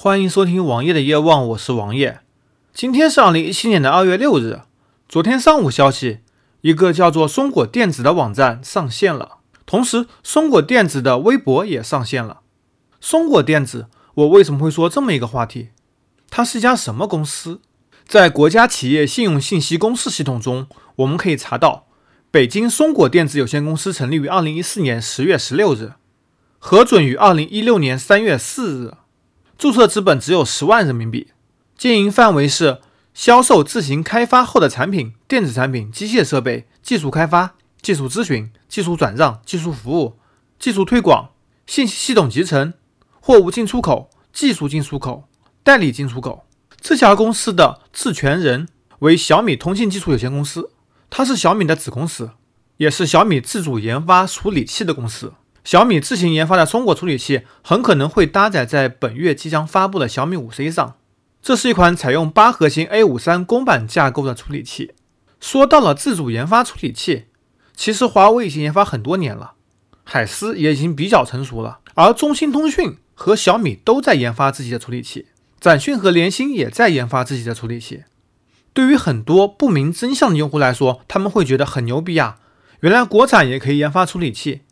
欢迎收听王爷的夜望，我是王爷。今天是二零一七年的二月六日。昨天上午消息，一个叫做松果电子的网站上线了，同时松果电子的微博也上线了。松果电子，我为什么会说这么一个话题？它是一家什么公司？在国家企业信用信息公示系统中，我们可以查到，北京松果电子有限公司成立于二零一四年十月十六日，核准于二零一六年三月四日。注册资本只有十万人民币，经营范围是销售自行开发后的产品、电子产品、机械设备、技术开发、技术咨询、技术转让、技术服务、技术推广、信息系统集成、货物进出口、技术进出口、代理进出口。这家公司的质权人为小米通信技术有限公司，它是小米的子公司，也是小米自主研发处理器的公司。小米自行研发的松果处理器很可能会搭载在本月即将发布的小米五 C 上。这是一款采用八核心 A 五三公版架构的处理器。说到了自主研发处理器，其实华为已经研发很多年了，海思也已经比较成熟了，而中兴通讯和小米都在研发自己的处理器，展讯和联芯也在研发自己的处理器。对于很多不明真相的用户来说，他们会觉得很牛逼啊！原来国产也可以研发处理器。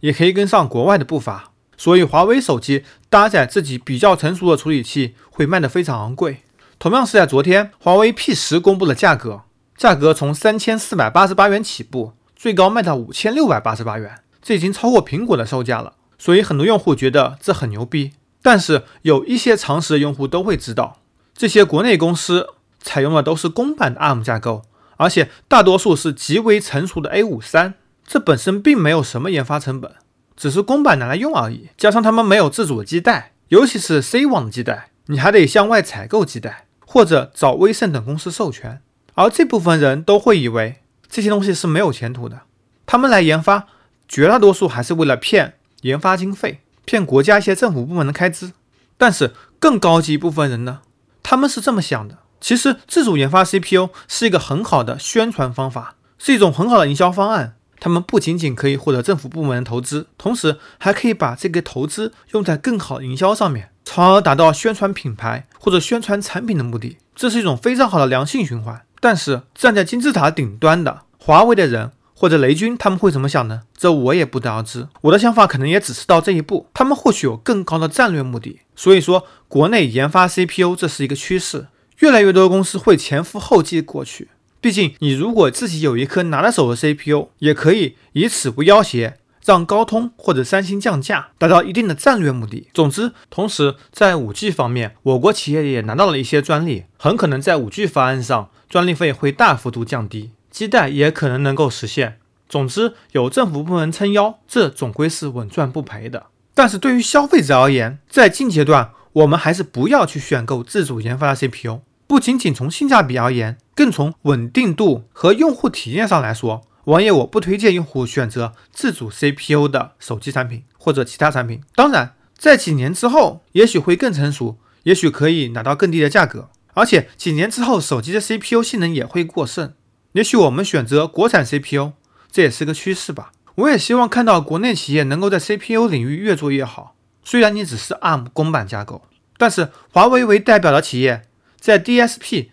也可以跟上国外的步伐，所以华为手机搭载自己比较成熟的处理器会卖得非常昂贵。同样是在昨天，华为 P 十公布了价格，价格从三千四百八十八元起步，最高卖到五千六百八十八元，这已经超过苹果的售价了。所以很多用户觉得这很牛逼。但是有一些常识的用户都会知道，这些国内公司采用的都是公版的 ARM 架构，而且大多数是极为成熟的 A 五三。这本身并没有什么研发成本，只是公版拿来用而已。加上他们没有自主的基带，尤其是 C 网的基带，你还得向外采购基带，或者找威盛等公司授权。而这部分人都会以为这些东西是没有前途的，他们来研发，绝大多数还是为了骗研发经费，骗国家一些政府部门的开支。但是更高级一部分人呢，他们是这么想的：其实自主研发 CPU 是一个很好的宣传方法，是一种很好的营销方案。他们不仅仅可以获得政府部门的投资，同时还可以把这个投资用在更好的营销上面，从而达到宣传品牌或者宣传产品的目的。这是一种非常好的良性循环。但是站在金字塔顶端的华为的人或者雷军，他们会怎么想呢？这我也不得而知。我的想法可能也只是到这一步。他们或许有更高的战略目的。所以说，国内研发 CPU 这是一个趋势，越来越多的公司会前赴后继过去。毕竟，你如果自己有一颗拿得手的 CPU，也可以以此为要挟，让高通或者三星降价，达到一定的战略目的。总之，同时在 5G 方面，我国企业也拿到了一些专利，很可能在 5G 方案上，专利费会大幅度降低，基带也可能能够实现。总之，有政府部门撑腰，这总归是稳赚不赔的。但是对于消费者而言，在近阶段，我们还是不要去选购自主研发的 CPU。不仅仅从性价比而言，更从稳定度和用户体验上来说，王爷我不推荐用户选择自主 CPU 的手机产品或者其他产品。当然，在几年之后，也许会更成熟，也许可以拿到更低的价格。而且几年之后，手机的 CPU 性能也会过剩，也许我们选择国产 CPU，这也是个趋势吧。我也希望看到国内企业能够在 CPU 领域越做越好。虽然你只是 ARM 公版架构，但是华为为代表的企业。在 DSP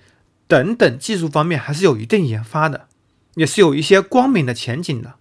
等等技术方面还是有一定研发的，也是有一些光明的前景的。